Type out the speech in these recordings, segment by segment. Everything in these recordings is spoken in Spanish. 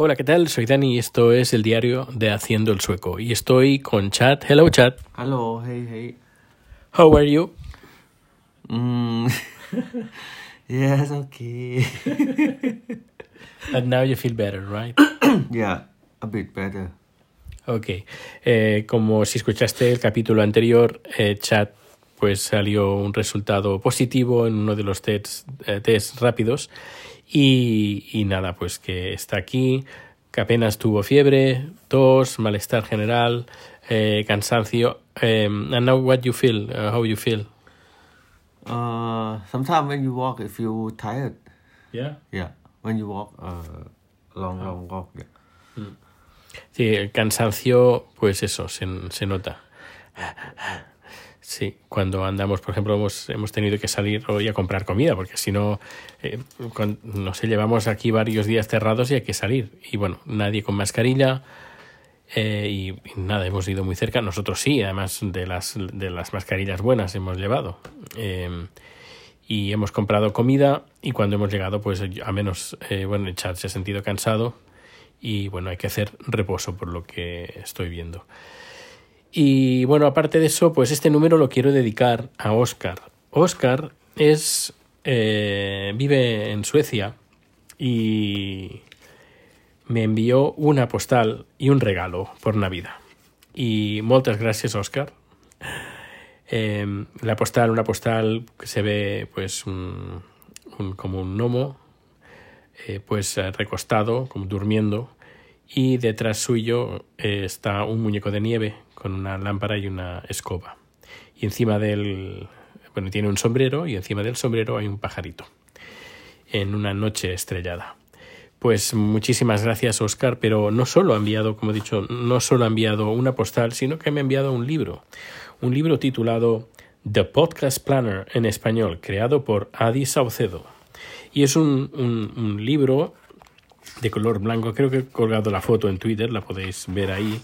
Hola, ¿qué tal? Soy Dani y esto es el diario de Haciendo el Sueco. Y estoy con Chat. Hello, Chat. Hello, hey, hey. How are you? Mm. yes, okay. And now you feel better, right? yeah, a bit better. Ok. Eh, como si escuchaste el capítulo anterior, eh, Chat pues salió un resultado positivo en uno de los tests eh, test rápidos y, y, nada, pues que está aquí, que apenas tuvo fiebre, tos, malestar general, eh, cansancio. Um, and now what you feel? Uh, how you feel? Uh, sometimes when you walk, you feel tired. Yeah. Yeah, when you walk uh, long, long walk. Yeah. Mm. Sí, el cansancio, pues eso, se, se nota. Sí, cuando andamos, por ejemplo, hemos, tenido que salir hoy a comprar comida, porque si no, eh, no sé, llevamos aquí varios días cerrados y hay que salir. Y bueno, nadie con mascarilla eh, y, nada, hemos ido muy cerca. Nosotros sí, además de las, de las mascarillas buenas hemos llevado. Eh, y hemos comprado comida y cuando hemos llegado, pues a menos, eh, bueno, el chat se ha sentido cansado y bueno, hay que hacer reposo por lo que estoy viendo. Y bueno, aparte de eso, pues este número lo quiero dedicar a Oscar. Oscar es eh, vive en Suecia y me envió una postal y un regalo por Navidad. Y muchas gracias, Oscar. Eh, la postal, una postal que se ve pues un, como un gnomo, eh, pues recostado, como durmiendo, y detrás suyo eh, está un muñeco de nieve con una lámpara y una escoba. Y encima del... bueno, tiene un sombrero y encima del sombrero hay un pajarito en una noche estrellada. Pues muchísimas gracias, Oscar, pero no solo ha enviado, como he dicho, no solo ha enviado una postal, sino que me ha enviado un libro. Un libro titulado The Podcast Planner en español, creado por Adi Saucedo. Y es un, un, un libro de color blanco. Creo que he colgado la foto en Twitter, la podéis ver ahí.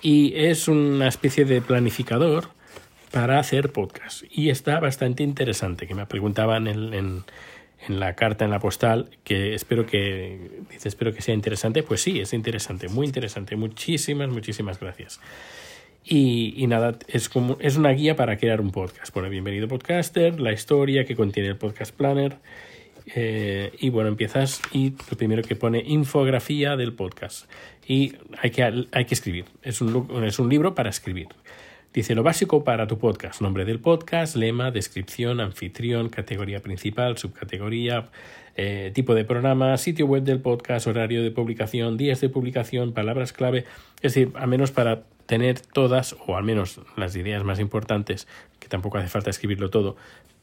Y es una especie de planificador para hacer podcast. Y está bastante interesante, que me preguntaban en, en, en, la carta, en la postal, que espero que, dice, espero que sea interesante. Pues sí, es interesante, muy interesante. Muchísimas, muchísimas gracias. Y, y, nada, es, como, es una guía para crear un podcast. Pone Bienvenido Podcaster, la historia que contiene el Podcast Planner. Eh, y bueno, empiezas y lo primero que pone infografía del podcast. Y hay que, hay que escribir. Es un, es un libro para escribir. Dice lo básico para tu podcast. Nombre del podcast, lema, descripción, anfitrión, categoría principal, subcategoría, eh, tipo de programa, sitio web del podcast, horario de publicación, días de publicación, palabras clave. Es decir, al menos para tener todas, o al menos las ideas más importantes, que tampoco hace falta escribirlo todo,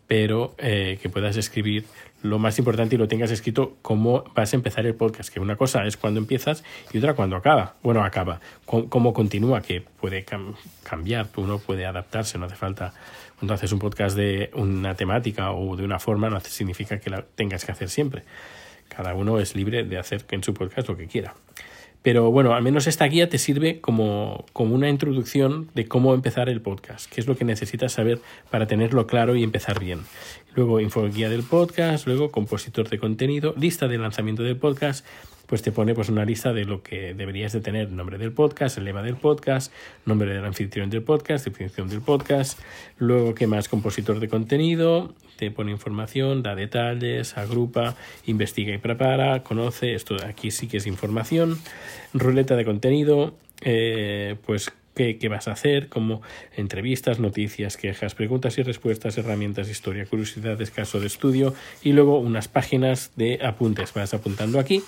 pero eh, que puedas escribir lo más importante y lo tengas escrito cómo vas a empezar el podcast, que una cosa es cuando empiezas y otra cuando acaba. Bueno, acaba, cómo, continúa, que puede cam cambiar, uno puede adaptarse, no hace falta. Cuando haces un podcast de una temática o de una forma, no significa que la tengas que hacer siempre. Cada uno es libre de hacer en su podcast lo que quiera. Pero bueno, al menos esta guía te sirve como, como una introducción de cómo empezar el podcast, qué es lo que necesitas saber para tenerlo claro y empezar bien. Luego, infoguía del podcast, luego compositor de contenido, lista de lanzamiento del podcast, pues te pone pues una lista de lo que deberías de tener, nombre del podcast, el lema del podcast, nombre del anfitrión del podcast, definición del podcast, luego qué más, compositor de contenido, te pone información, da detalles, agrupa, investiga y prepara, conoce, esto aquí sí que es información, ruleta de contenido, eh, pues qué, vas a hacer, como entrevistas, noticias, quejas, preguntas y respuestas, herramientas, historia, curiosidades, caso de estudio y luego unas páginas de apuntes. Vas apuntando aquí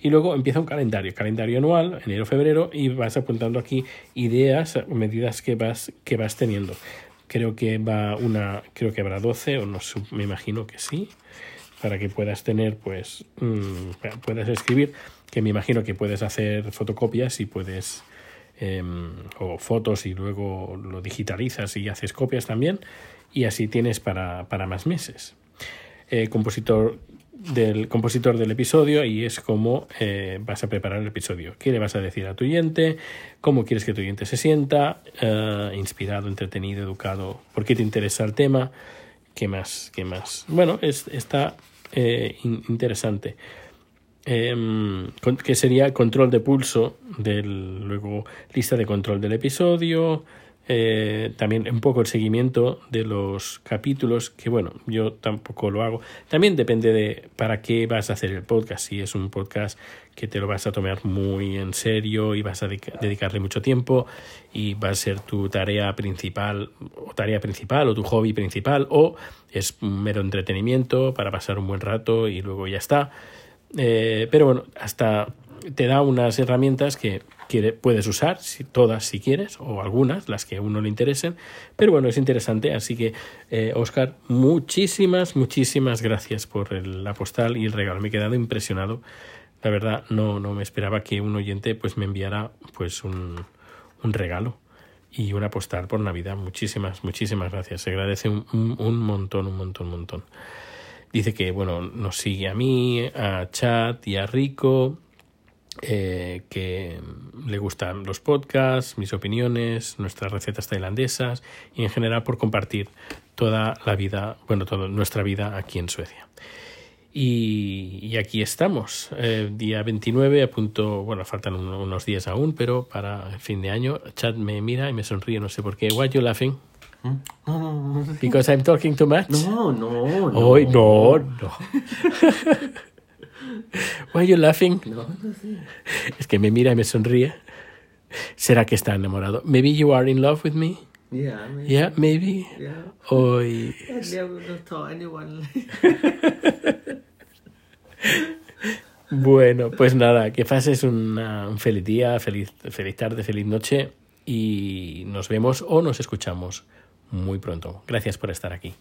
y luego empieza un calendario, calendario anual, enero, febrero y vas apuntando aquí ideas, medidas que vas, que vas teniendo. Creo que va una, creo que habrá 12 o no me imagino que sí para que puedas tener, pues, mmm, puedas escribir, que me imagino que puedes hacer fotocopias y puedes eh, o fotos y luego lo digitalizas y haces copias también y así tienes para, para más meses. Eh, compositor del compositor del episodio y es cómo eh, vas a preparar el episodio. ¿Qué le vas a decir a tu oyente? ¿Cómo quieres que tu oyente se sienta? Uh, inspirado, entretenido, educado. ¿Por qué te interesa el tema? ¿Qué más? ¿Qué más? Bueno, es, está eh, in, interesante. Con- que sería control de pulso, del, luego lista de control del episodio, eh, también un poco el seguimiento de los capítulos, que bueno, yo tampoco lo hago. También depende de para qué vas a hacer el podcast. Si es un podcast que te lo vas a tomar muy en serio y vas a dedica- dedicarle mucho tiempo y va a ser tu tarea principal o tarea principal o tu hobby principal o es un mero entretenimiento para pasar un buen rato y luego ya está. Eh, pero bueno, hasta te da unas herramientas que puedes usar, si, todas si quieres, o algunas, las que a uno le interesen. Pero bueno, es interesante. Así que, eh, Oscar, muchísimas, muchísimas gracias por el- la postal y el regalo. Me he quedado impresionado. La verdad, no, no me esperaba que un oyente pues, me enviara pues, un, un regalo y una postal por Navidad. Muchísimas, muchísimas gracias. Se agradece un, un montón, un montón, un montón. Dice que, bueno, nos sigue a mí, a Chat y a Rico, eh, que le gustan los podcasts, mis opiniones, nuestras recetas tailandesas y en general por compartir toda la vida, bueno, toda nuestra vida aquí en Suecia. Y, y aquí estamos, eh, día 29, a punto, bueno, faltan un- unos días aún, pero para fin de año, Chad me mira y me sonríe, no sé por qué. Why you laughing? No, no, no. Because I'm talking too much? No, no, no. Hoy no, no. Why you laughing? No, no sé. Es que me mira y me sonríe. ¿Será que está enamorado? Maybe you are in love with me? Yeah, maybe. Yeah, maybe. Yeah. Hoy. I never told anyone. Bueno, pues nada, que pases una- un feliz día, feliz, feliz tarde, feliz noche y nos vemos o nos escuchamos muy pronto. Gracias por estar aquí.